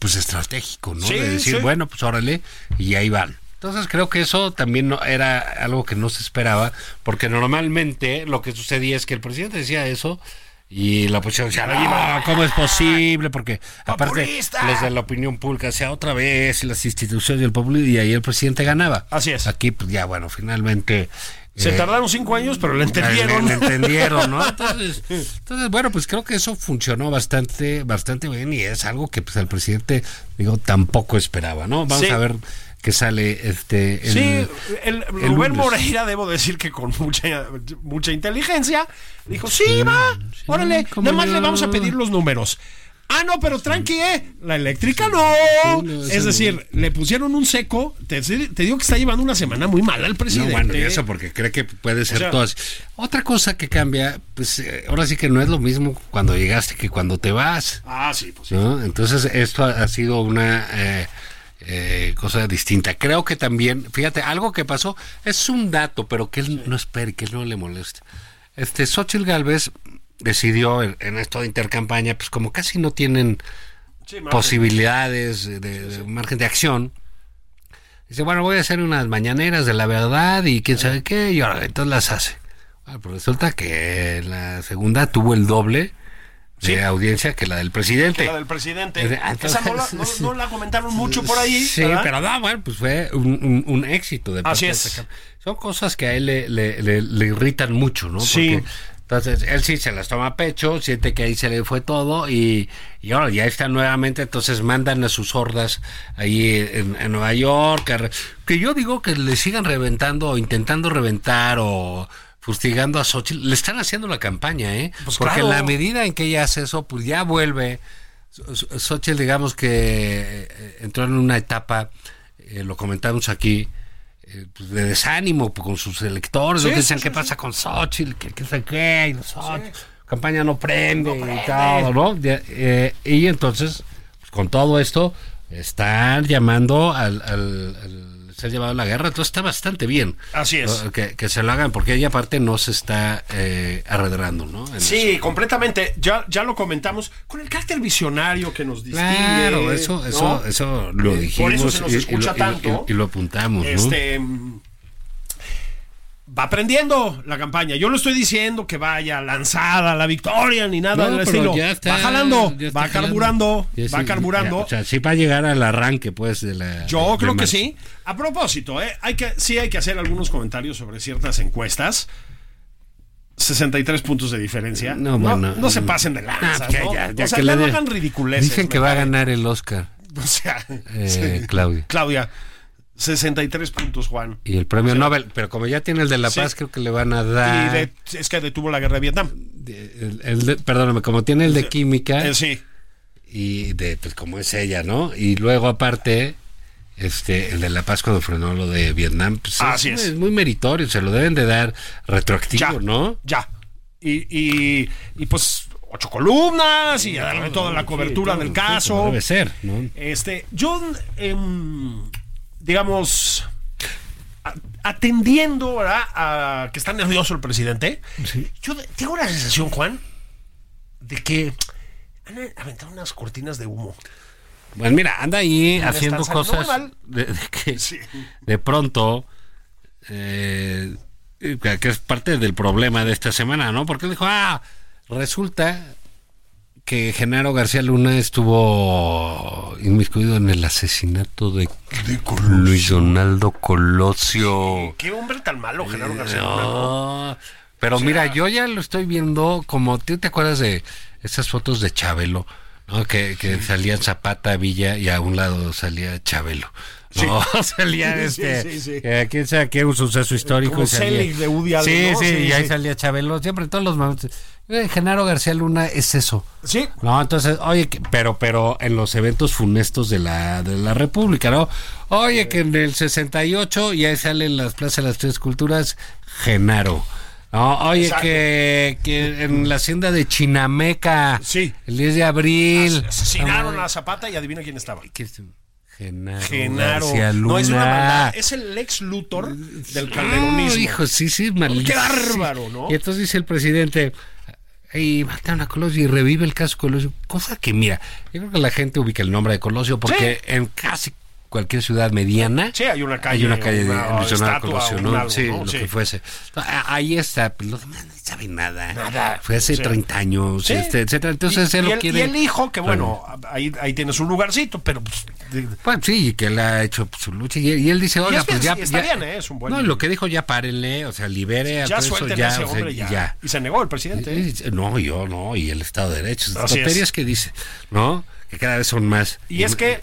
pues estratégico, ¿no? Sí, de decir, sí. bueno, pues órale, y ahí van. Entonces creo que eso también no, era algo que no se esperaba, porque normalmente lo que sucedía es que el presidente decía eso y la oposición decía, no, ¿cómo es posible? Porque aparte ¡Populista! los de la opinión pública decía otra vez y las instituciones del pueblo y ahí el presidente ganaba. Así es. Aquí pues ya bueno, finalmente Se eh, tardaron cinco años, pero le entendieron. le, le entendieron, ¿no? Entonces, entonces, bueno, pues creo que eso funcionó bastante, bastante bien y es algo que pues el presidente, digo, tampoco esperaba, ¿no? Vamos Sí. a ver qué sale este. el- Sí, el, el Rubén lunes. Moreira, debo decir que con mucha mucha inteligencia, dijo, sí, va, sí, órale, nada más no. le vamos a pedir los números. Ah, no, pero tranqui, ¿eh? La eléctrica no. no, es no. decir, le pusieron un seco. Te, te digo que está llevando una semana muy mala No, presidente. bueno, y eso porque cree que puede ser sea- todo así. Otra cosa que cambia, pues eh, ahora sí que no es lo mismo cuando llegaste que cuando te vas. Ah, sí, pues sí. ¿no? Entonces esto ha, ha sido una eh, eh, cosa distinta. Creo que también, fíjate, algo que pasó es un dato, pero que él no espere, que él no le moleste. Este Xochitl Galvez decidió en, en esto de intercampaña, pues como casi no tienen Sí, posibilidades de, de margen de acción. Dice, bueno, voy a hacer unas mañaneras de la verdad y quién sabe qué, y ahora entonces las hace. Ah, pues resulta que la segunda tuvo el doble de Sí. audiencia que la del presidente. La del presidente. Eh, Esa no la, no- no la comentaron mucho por ahí. Sí, ¿verdad? pero no, bueno, pues fue un, un- un éxito de Así es. Son cosas que a él le, le- le- le irritan mucho, ¿no? Sí. Porque, entonces, él sí se las toma a pecho, siente que ahí se le fue todo y, y ahora ya está nuevamente, entonces mandan a sus hordas ahí en, en Nueva York, que yo digo que le sigan reventando o intentando reventar o fustigando a Xochitl, le están haciendo la campaña, ¿eh? Pues Porque claro. en la medida en que ella hace eso, pues ya vuelve. Xochitl, digamos que eh, entró en una etapa, eh, lo comentamos aquí, eh, pues, de desánimo pues, con sus electores, Sí, ¿no? que dicen sí, qué sí, pasa con Xochitl, que qué sé qué, y no Xochitl, campaña no prende, y todo, ¿no? Eh, y entonces, pues, con todo esto, están llamando al, al, al ser llevado a la guerra, entonces está bastante bien. Así es. ¿no? Que, que se lo hagan, porque ella aparte no se está eh, arredrando, ¿no? En Sí, eso. completamente. Ya, ya lo comentamos con el carácter visionario que nos distingue. Claro, eso, ¿no? eso, eso lo dijimos. Por eso se nos y escucha lo- y- tanto. Y, y lo apuntamos, ¿no? Este mm, va aprendiendo la campaña. Yo no estoy diciendo que vaya lanzada la victoria ni nada No, del pero estilo. ya está, va jalando, va carburando, va sí, carburando. ya, o sea, sí va a llegar al arranque, pues, de la. Yo de creo que sí. A propósito, ¿eh? hay que, sí hay que hacer algunos comentarios sobre ciertas encuestas. 63 puntos de diferencia. No, bueno. no se pasen de Ah, lanza. ¿no? ya- ya o sea, que ya le no hagan ridiculeces. Dicen que va a ganar el Oscar, O sea, eh, sí. Claudia. Claudia, 63 puntos, Juan. Y el premio Nobel, pero como ya tiene el de La Sí. Paz, creo que le van a Y dar. de- es que detuvo la guerra de Vietnam. el- el de- perdóname, como tiene el de Química. Eh, sí. y de pues como es ella, ¿no? Y luego aparte este el de La Paz cuando frenó lo de Vietnam, pues Así es, es. muy meritorio, se lo deben de dar retroactivo, Ya. ¿no? Ya. Y, y, y, pues ocho columnas y darle toda la cobertura Sí, del todo, caso. debe ser, ¿no? Este, yo, em, digamos, atendiendo ¿verdad? a que está nervioso el presidente, yo tengo la sensación, Juan, de que han aventado unas cortinas de humo. Bueno, mira, anda ahí Me haciendo cosas de, de que Sí. de pronto eh, que que es parte del problema de esta semana, ¿no? Porque dijo, ah, resulta que Genaro García Luna estuvo inmiscuido en el asesinato de, Luis Donaldo Colosio. Qué hombre tan malo, Genaro García Luna, ¿no? Pero mira, yo ya lo estoy viendo como, ¿tú te acuerdas de esas fotos de Chabelo? ¿no? Que, que salían Zapata, Villa y a un lado salía Chabelo. No, salía Sí, este, sí, sí. que quién sabe qué, un suceso histórico. Como y salía- Selig de Woody Allen, Sí, ¿no? sí, y ahí salía Chabelo, siempre todos los momentos. Eh, Genaro García Luna es eso. Sí. No, entonces, oye, que- pero, pero en los eventos funestos de la, de la República, ¿no? Oye, que en el 68 y ahí salen las plazas de las tres culturas, Genaro. No, oye, que, que en la hacienda de Chinameca, Sí. el 10 de abril. Asesinaron a Zapata y adivina quién estaba. Genaro, Genaro. García Luna. No es una maldad. Es el ex Luthor del calderonismo. No, hijo, sí, sí, malísimo. Qué bárbaro, ¿no? Y entonces dice el presidente, y mataron a Colosio y revive el caso Colosio. Cosa que, mira, yo creo que la gente ubica el nombre de Colosio porque en casi cualquier ciudad mediana Sí, hay una calle, hay una calle una de Donaldo estatua, Colosio, un ¿no? algo, sí, ¿no? lo Sí. que fuese. Ahí está, pues, los demás no saben nada. Nada. Fue hace Sí. 30 años, Sí. este, etcétera. Entonces y, él y lo el, quiere. y el hijo, que bueno, ahí, ahí tiene su lugarcito, pero pues, Pues sí, que él ha hecho su lucha y, y él dice, oiga, es pues ya, está ya- bien, ¿eh? Es un buen- No, lo que dijo, ya párenle, o sea, libere a ya todo eso, ya, ese o sea, hombre ya. ya. Y se negó el presidente. ¿eh? No, yo no, y el Estado de Derecho. Es. tonterías que dice, ¿no? Que cada vez son más. Y es que,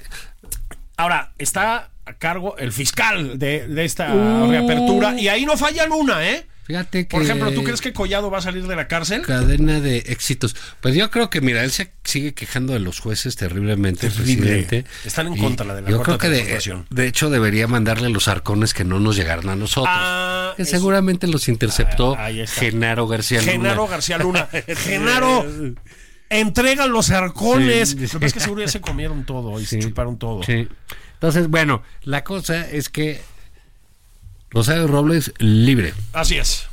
ahora, está a cargo el fiscal de, de esta Uh. reapertura y ahí no falla una, ¿eh? Fíjate que. Por ejemplo, ¿tú crees que Collado va a salir de la cárcel? Cadena de éxitos. Pues yo creo que, mira, él se sigue quejando de los jueces terriblemente, Terrible. presidente. Están en contra la de la Yo creo que, de hecho, debería mandarle los arcones que no nos llegaron a nosotros. Ah, que seguramente los interceptó Ah. Genaro García Luna. Genaro García Luna. Genaro, entrega los arcones. Sí, Lo que es que seguro ya se comieron todo y se chuparon todo. Sí. Entonces, bueno, la cosa es que Rosario Robles libre. Así es.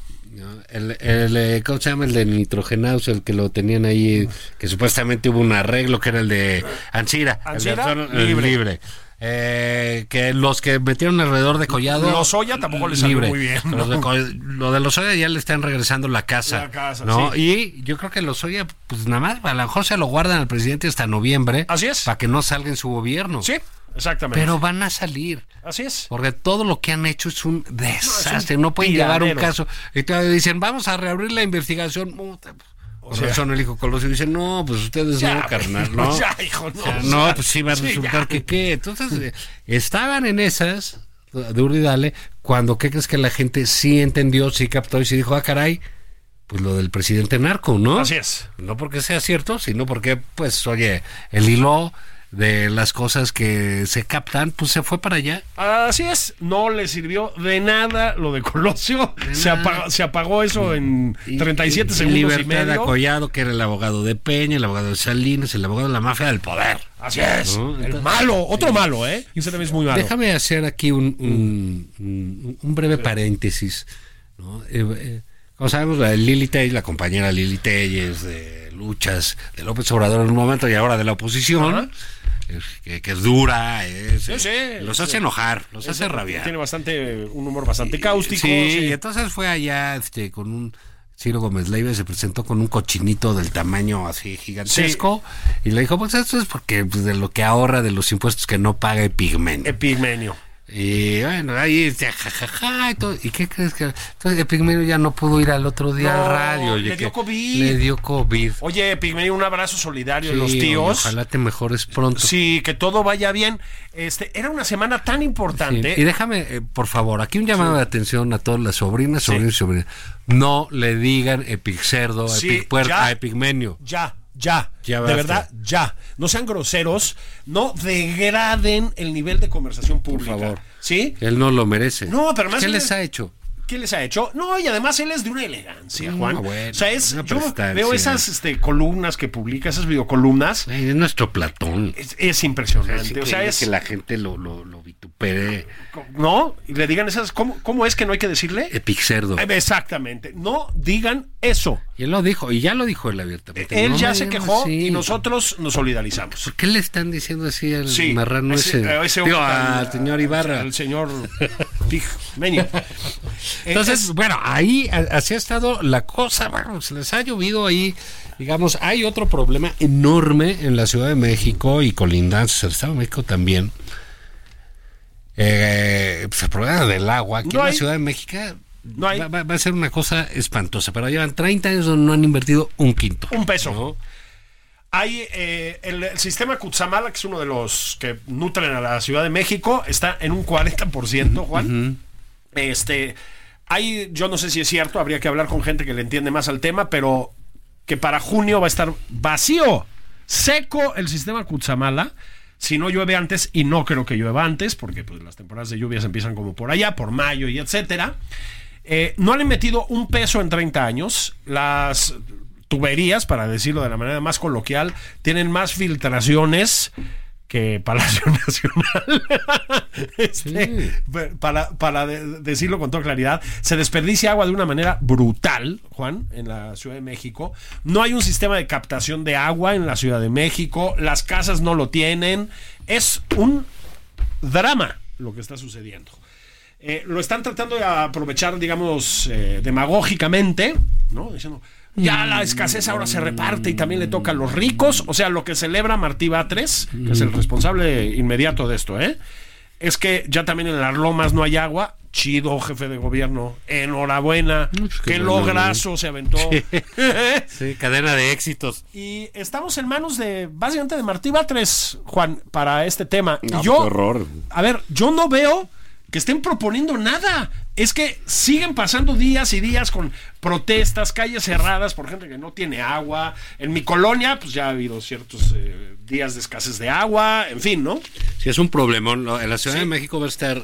El, el, eh, ¿Cómo se llama? El de nitrogenados, el que lo tenían ahí, que supuestamente hubo un arreglo, que era el de Ancira. el de Ancira, Arturo, el libre. Eh, que los que metieron alrededor de Collado. Lozoya tampoco le salió libre. muy bien, Los ¿no? de lo de Lozoya ya le están regresando la casa. La casa, ¿no? sí. Y yo creo que Lozoya, pues nada más, a lo mejor se lo guardan al presidente hasta noviembre. Así es. Para que no salga en su gobierno. Sí, exactamente. Pero van a salir. Así es. Porque todo lo que han hecho es un desastre. No, pueden tiradero. llevar un caso. Y todavía dicen, vamos a reabrir la investigación. Pues, Por sea- razón el hijo Colosio dice, no, pues ustedes Ya, no, carnal, ¿no? ya, hijo, no, O sea, o no, pues sí va a sí, resultar ya. que qué. Entonces, eh, estaban en esas, de Uri Dale, cuando, ¿qué crees que la gente sí entendió, sí captó y sí dijo, ah, caray, pues lo del presidente narco, ¿no? Así es. No porque sea cierto, sino porque, pues, oye, el hilo de las cosas que se captan, pues se fue para allá. Así es, no le sirvió de nada lo de Colosio. Se apagó, se apagó eso en Y- 37 y- segundos y Libertad de medio. Acollado, que era el abogado de Peña, el abogado de Salinas, el abogado de la mafia del poder. Así es. ¿No? El malo, otro malo, ¿eh? Y ese también es muy malo. Déjame hacer aquí un, un- un- un breve paréntesis. ¿no? Eh, eh, como sabemos, la Lili Telles, la compañera Lili Telles de luchas de López Obrador en un momento y ahora de la oposición, que, que es dura, es- Sí, sí, los hace enojar, los hace rabiar. Tiene bastante, un humor bastante cáustico. Sí, sí. y entonces fue allá este, con un Ciro Gómez Leiva y se presentó con un cochinito del tamaño así gigantesco y le dijo, pues esto es porque pues, de lo que ahorra de los impuestos que no paga Epigmenio. Epigmenio. Y bueno, ahí jajaja y todo. ¿Y qué crees que? Entonces Epigmenio ya no pudo ir al otro día No, al radio. oye, le dio COVID. Le dio COVID. Oye, Epigmenio, un abrazo solidario de los Sí, tíos. Ojalá te mejores pronto. Sí, que todo vaya bien. Este, era una semana tan Sí. importante. Y déjame, eh, por favor, aquí un llamado de atención a todas las sobrinas, sobrinos y sobrinas. No le digan Epigcerdo Sí, Epic Puer- ya. a Epigmenio. Ya, ya, Ya de verdad, ya. No sean groseros, no degraden el nivel de conversación pública. favor. ¿Sí? Él no lo merece. No, pero ¿Qué les es- ha hecho? ¿Qué les ha hecho? No, y además él es de una elegancia, No, Juan. bueno, o sea, es, yo veo esas este, columnas que publica, esas videocolumnas. Es nuestro Platón. Es, es impresionante. O sea, es. que la gente lo, lo, lo vitupere. ¿No? Y le digan esas. ¿Cómo, cómo es que no hay que decirle? Epigcerdo. Eh, Exactamente. No digan eso. Y él lo dijo, y ya lo dijo él abiertamente. Él No ya se quejó así. y nosotros nos solidarizamos. ¿Por qué le están diciendo así al Sí, marrano ese? Digo, al señor Ibarra. Al señor Pigmenio. Entonces, Es- bueno, ahí así ha estado la cosa. Bueno, se les ha llovido ahí. Digamos, hay otro problema enorme en la Ciudad de México y colindantes, el Estado de México también. Eh, pues el problema del agua aquí No en la. Ciudad de México No hay. va, va- va a ser una cosa espantosa, pero llevan 30 años donde no han invertido un quinto. Un peso. ¿no? Hay eh, el, el sistema Cutzamala, que es uno de los que nutren a la Ciudad de México, está en un 40%, Juan. Este, hay, yo no sé si es cierto, habría que hablar con gente que le entiende más al tema, pero que para junio va a estar vacío, seco el sistema Cutzamala. Si no llueve antes, y no creo que llueva antes, porque pues, las temporadas de lluvias empiezan como por allá, por mayo y etcétera. Eh, no han metido un peso en 30 años. Las tuberías, para decirlo de la manera más coloquial, tienen más filtraciones que Palacio Nacional. Este, Para, para de- decirlo con toda claridad, se desperdicia agua de una manera brutal, Juan, en la Ciudad de México. No hay un sistema de captación de agua en la Ciudad de México. Las casas no lo tienen. Es un drama lo que está sucediendo. Eh, lo están tratando de aprovechar, digamos, eh, demagógicamente, ¿no? Diciendo, ya la escasez ahora se reparte y también le toca a los ricos. O sea, lo que celebra Martí Batres, que es el responsable inmediato de esto, ¿eh? Es que ya también en las lomas no hay agua. Chido, jefe de gobierno. Enhorabuena. pues qué Qué lograzo se aventó. Sí, cadena de éxitos. Y estamos en manos de, básicamente, de Martí Batres, Juan, para este tema. y No, yo, qué horror. a ver, yo no veo que estén proponiendo nada. Es que siguen pasando días y días con protestas, calles cerradas por gente que no tiene agua. En mi colonia, pues ya ha habido ciertos eh, días de escasez de agua, en fin, ¿no? Sí, es un problemón. ¿no? En la Ciudad Sí. de México va a estar.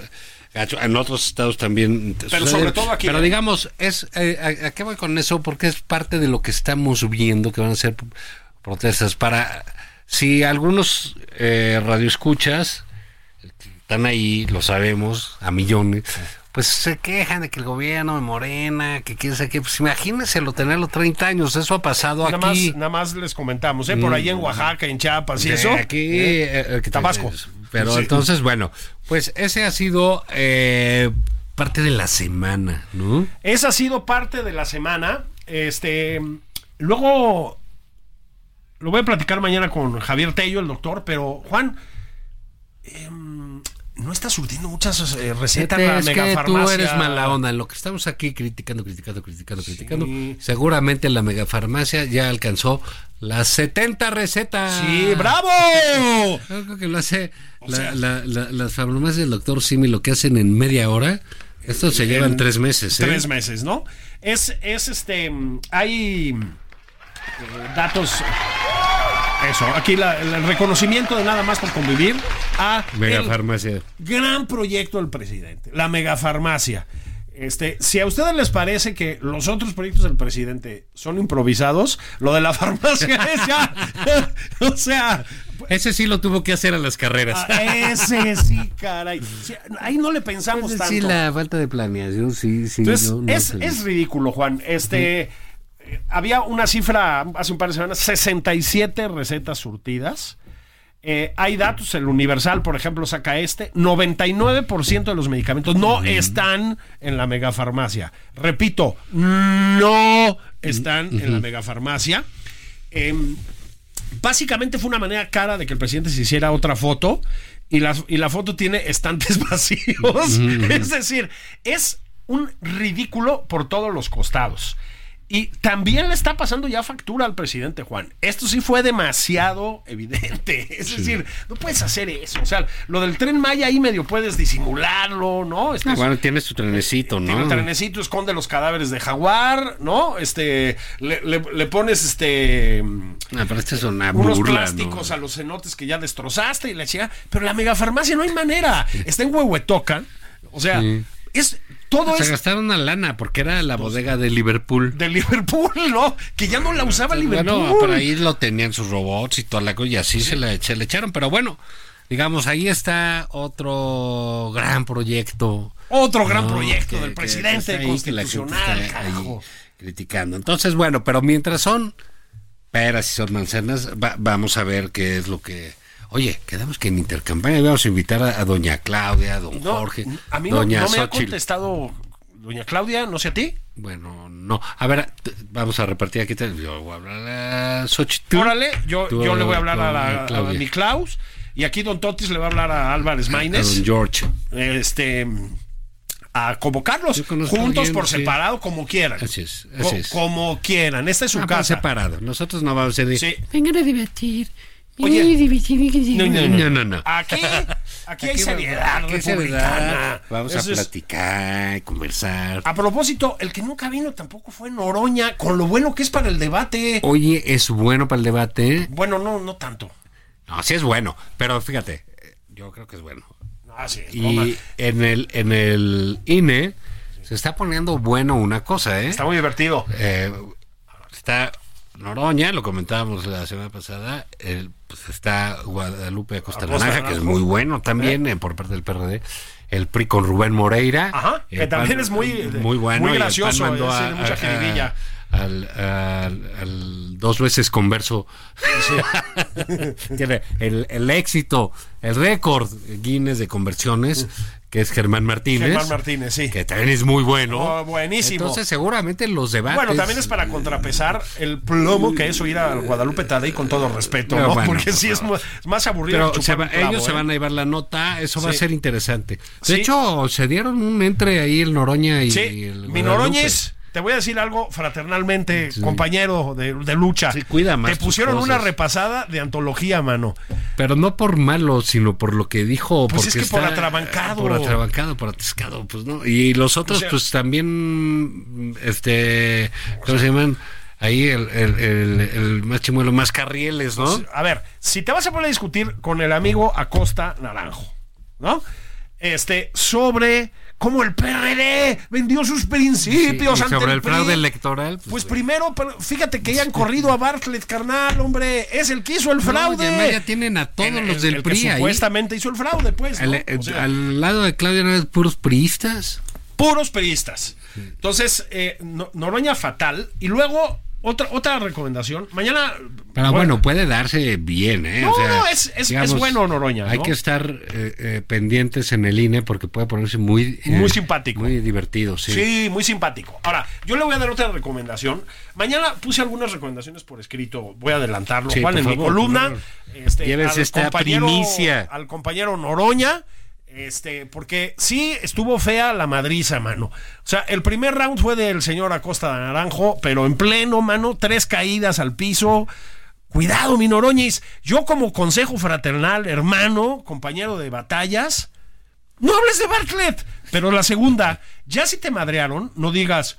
En otros estados también. Pero sucede. sobre todo aquí, Pero ¿eh? digamos, es eh, ¿a, a qué voy con eso? Porque es parte de lo que estamos viendo que van a ser protestas. Para. Si algunos eh, radioescuchas están ahí, lo sabemos, a millones. Pues se quejan de que el gobierno de Morena, que quién sabe qué. Pues imagínenselo tenerlo 30 años. Eso ha pasado Nada más, aquí. nada más les comentamos, ¿eh? Por ahí en Oaxaca, en Chiapas y Sí, eso. Aquí, ¿eh? eh, eh, que- Tabasco. pero Sí. entonces, bueno, pues ese ha sido eh, parte de la semana, ¿no? Esa ha sido parte de la semana. Este, luego lo voy a platicar mañana con Javier Tello, el doctor, pero Juan, em, no está surtiendo muchas eh, recetas la es que megafarmacia. tú eres mala onda. En lo que estamos aquí criticando, criticando, criticando, criticando, seguramente la megafarmacia ya alcanzó las 70 recetas. Sí, bravo. Yo creo que lo hace la- sea- la- la- las farmacias del doctor Simi, lo que hacen en media hora. Esto se llevan tres meses, ¿eh? Tres meses, ¿no? Es, es este. mm, Hay eh, datos. Eso, aquí la- el reconocimiento de nada más por convivir a el Megafarmacia. gran proyecto del presidente, la megafarmacia. Este, si a ustedes les parece que los otros proyectos del presidente son improvisados, lo de la farmacia es ya, o sea, Ese sí lo tuvo que hacer a las carreras. a ese sí, caray. Sí, ahí no le pensamos tanto. Sí, la falta de planeación, sí, sí. Entonces, no, no es, es ridículo, Juan. Este. Había una cifra hace un par de semanas, 67 recetas surtidas. Eh, hay datos, el Universal, por ejemplo, saca este, 99% de los medicamentos no están en la megafarmacia. Repito, no están en la megafarmacia. Em, básicamente fue una manera cara de que el presidente se hiciera otra foto y la, y la foto tiene estantes vacíos. Es decir, es un ridículo por todos los costados. Y también le está pasando ya factura al presidente Juan. Esto sí fue demasiado evidente. Es decir, no puedes hacer eso. O sea, lo del tren Maya ahí medio puedes disimularlo, ¿no? Este es- bueno, tienes tu trenecito, ¿no? un trenecito, esconde los cadáveres de jaguar, ¿no? Este, le, le- le pones este Ah, pero esta es una unos burla, plásticos ¿no? a los cenotes que ya destrozaste y la chica. Pero la megafarmacia no hay manera. Está en Huehuetoca. O sea, Sí. es todo Se es gastaron una lana porque era la bodega de Liverpool. de Liverpool, ¿no? Que ya no la usaba Liverpool. Bueno, por ahí lo tenían sus robots y toda la cosa y así se, le, se le echaron. Pero bueno, digamos, ahí está otro gran proyecto. Otro gran proyecto Que- del presidente que la constitucional, ahí carajo. criticando. Entonces, bueno, pero mientras son peras y son manzanas, va- vamos a ver qué es lo que... Oye, quedamos que en intercampaña íbamos a invitar a, a doña Claudia, a don No, Jorge, a mí no, doña no me ha contestado doña Claudia, no sé a ti. Bueno, no. A ver, vamos a repartir aquí. Yo voy a hablar a Xochitl. Órale, yo, yo le voy a hablar a, la, a mi Klaus. Y aquí Don Totis le va a hablar a Álvarez A Maínez. don George. este a convocarlos a juntos por sí. separado como quieran. Así es, Co- así es. Como quieran. Esta es su Ah, pero casa. separado. Nosotros no vamos a decir. Sí. Vengan a divertir. Oye. No, no, no. no, no. Aquí, aquí hay seriedad aquí hay republicana. seriedad. Vamos a platicar, conversar. A propósito, el que nunca vino tampoco fue Noroña, con lo bueno que es para el debate. Oye, es bueno para el debate. Bueno, no, no tanto. No, sí es bueno. Pero fíjate, yo creo que es bueno. Ah, sí. Y en el, en el INE se está poniendo bueno una cosa, ¿eh? Está muy divertido. Eh, está Noroña, lo comentábamos la semana pasada, el, pues está Guadalupe Acosta Naranja, que es muy bueno también eh, por parte del PRD, el PRI con Rubén Moreira, Ajá, que también es muy- muy bueno, muy y el PAN gracioso, mandó eh, mucha jiribilla. al, al- al dos veces converso. Tiene el, el éxito, el récord Guinness de conversiones, que es Germán Martínez. Germán Martínez, sí. Que también es muy bueno. Oh, buenísimo. Entonces, seguramente los debates. Bueno, también es para contrapesar el plomo que es oír a Guadalupe Tadei con todo respeto, ¿no? bueno, Porque sí es es más aburrido. Pero que se va- clavo, ellos se ¿eh? van a llevar la nota, eso va a ser interesante. De Sí. hecho, se dieron un entre ahí el Noroña y Sí, el mi Guadalupe. Noroñez, te voy a decir algo fraternalmente, Sí. compañero de, de lucha. Sí, cuida más Te pusieron cosas. una repasada de antología, mano. Pero no por malo, sino por lo que dijo. Pues porque es que por está- atrabancado. Por atrabancado, por atascado, pues no. Y los otros, O sea- pues también, este, ¿cómo se llaman? Ahí el, el, el, el más chimuelo, más carrieles, ¿no? A ver, si te vas a poner a discutir con el amigo Acosta Naranjo, ¿no? Este, sobre cómo el PRD vendió sus Sí, principios y ante sobre el PRI. fraude electoral. Pues bueno. primero, pero fíjate que ya han corrido a Bartlett, carnal, hombre. Es el que hizo el fraude. ya tienen a todos El- los el- del el que PRI ahí. Supuestamente hizo el fraude, pues. ¿no? Al, O sea, al lado de Claudia no es puros priistas. puros periodistas. Entonces, eh, No- Noroña fatal. Y luego otra, otra recomendación. Mañana. Pero bueno, puede darse bien, ¿eh? No, O sea, no, es- es- es bueno Noroña, Hay ¿no? que estar eh, eh, pendientes en el INE porque puede ponerse muy... eh, Muy simpático. Muy divertido, sí. Sí. muy simpático. Ahora, yo le voy a dar otra recomendación. Mañana puse algunas recomendaciones por escrito. Voy a adelantarlo, Sí, Juan, en mi columna. Este, Lleves esta primicia. Al compañero Noroña. Este, porque sí estuvo fea la madriza, mano. O sea, el primer round fue del señor Acosta de Naranjo, pero en pleno, mano, tres caídas al piso. Cuidado, mi Noroñis. Yo como consejo fraternal, hermano, compañero de batallas, no hables de Bartlett. Pero la segunda, ya si te madrearon, no digas,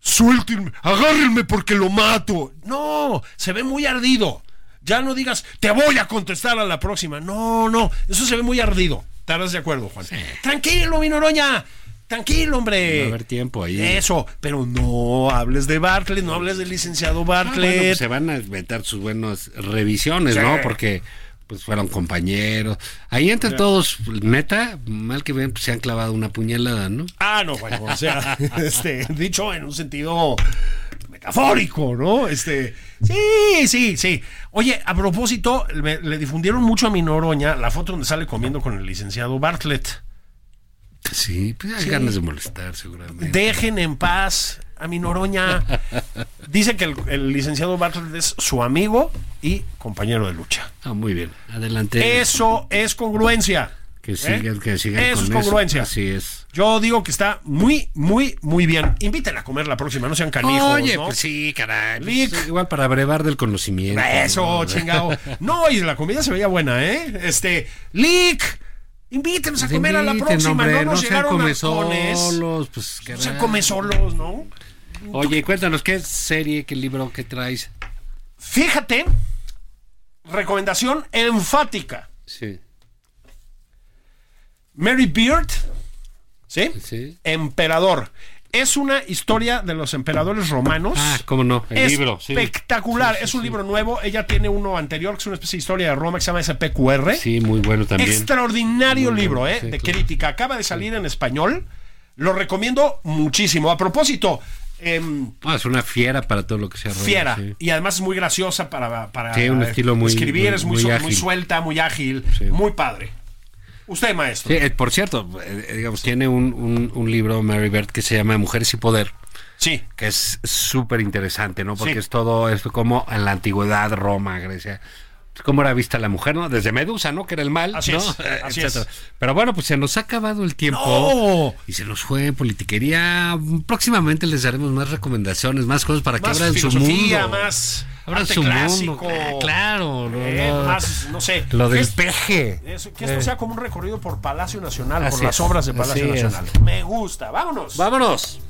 suéltenme, agárrenme porque lo mato. No, se ve muy ardido. Ya no digas, te voy a contestar a la próxima. No, no, eso se ve muy ardido. ¿Estarás de acuerdo, Juan? Tranquilo, mi Noroña. Tranquilo, hombre. Va a haber tiempo ahí. Eso, pero no hables de Bartlett, no hables del licenciado Ah, bueno, Bartlett. pues se van a inventar sus buenas revisiones, Sí. ¿no? Porque pues fueron compañeros. Ahí entre todos, neta, mal que ven, pues se han clavado una puñalada, ¿no? Ah, no, bueno, o sea, este, dicho en un sentido metafórico, ¿no? Este, sí, sí, sí. Oye, a propósito, me- le difundieron mucho a mi Noroña la foto donde sale comiendo con el licenciado Bartlett. Sí, pues hay Sí. ganas de molestar, seguramente. Dejen en paz a mi Noroña. Dice que el, el licenciado Bartlett es su amigo y compañero de lucha. Ah, muy bien. Adelante. Eso es congruencia. Que ¿eh? sigan, que sigan Eso con es congruencia. Así es. Yo digo que está muy, muy, muy bien. Invítenla a comer la próxima, no sean canijos. Oye, ¿no? pues sí, caray. pues, igual para brevar del conocimiento. Eso, ¿no? chingado. No, y la comida se veía buena, ¿eh? Este, Lick, invítenos a Pues comer a la próxima. hombre, no nos llegaron come solos, pues, caray. come solos, ¿no? Oye, cuéntanos, ¿qué serie, qué libro, qué traes? Fíjate, recomendación enfática. Sí, Mary Beard, ¿sí? sí. Emperador. Es una historia de los emperadores romanos. Ah, cómo no, el libro, sí. Espectacular. Sí, sí, es un libro nuevo. Ella tiene uno anterior, que es una especie de historia de Roma que se llama SPQR. Sí, muy bueno también. Extraordinario Muy libro, bueno, ¿eh? de claro. crítica. Acaba de salir en español. Lo recomiendo muchísimo. A propósito, Ah, es una fiera para todo lo que sea. Roma, fiera. Y además es muy graciosa para, para Sí, un eh, estilo muy- escribir. muy- es muy, muy su- ágil. muy suelta, muy ágil. Muy padre. Usted, maestro. Sí, eh, por cierto, eh, digamos, tiene un, un- un libro, Mary Bird, que se llama Mujeres y Poder, Sí. que es súper interesante, ¿no? Porque Sí. es todo, es como en la antigüedad, Roma, Grecia. ¿Cómo era vista la mujer, no? Desde Medusa, ¿no? Que era el mal, Así ¿no? es, Eh, así es. Pero bueno, pues se nos ha acabado el tiempo. ¡No! Y se nos fue en politiquería. Próximamente les daremos más recomendaciones, más cosas para que abran su filosofía, mundo. más Abran arte su clásico. mundo. Ah, claro. no, Eh, no. más, no sé. Lo del peje. Que esto sea como un recorrido por Palacio Nacional, por las obras de Palacio es. Nacional. Me gusta, vámonos. Vámonos.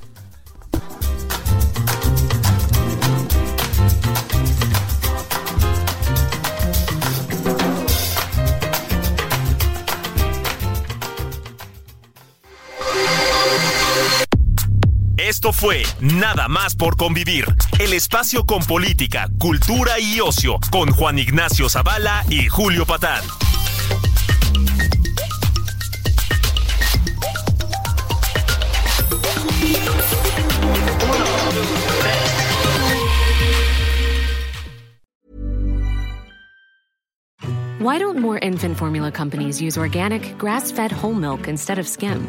Esto fue Nada más por convivir, el espacio con política, cultura y ocio, con Juan Ignacio Zavala y Julio Patán. Why don't more infant formula companies use organic, grass fed whole milk instead of skim?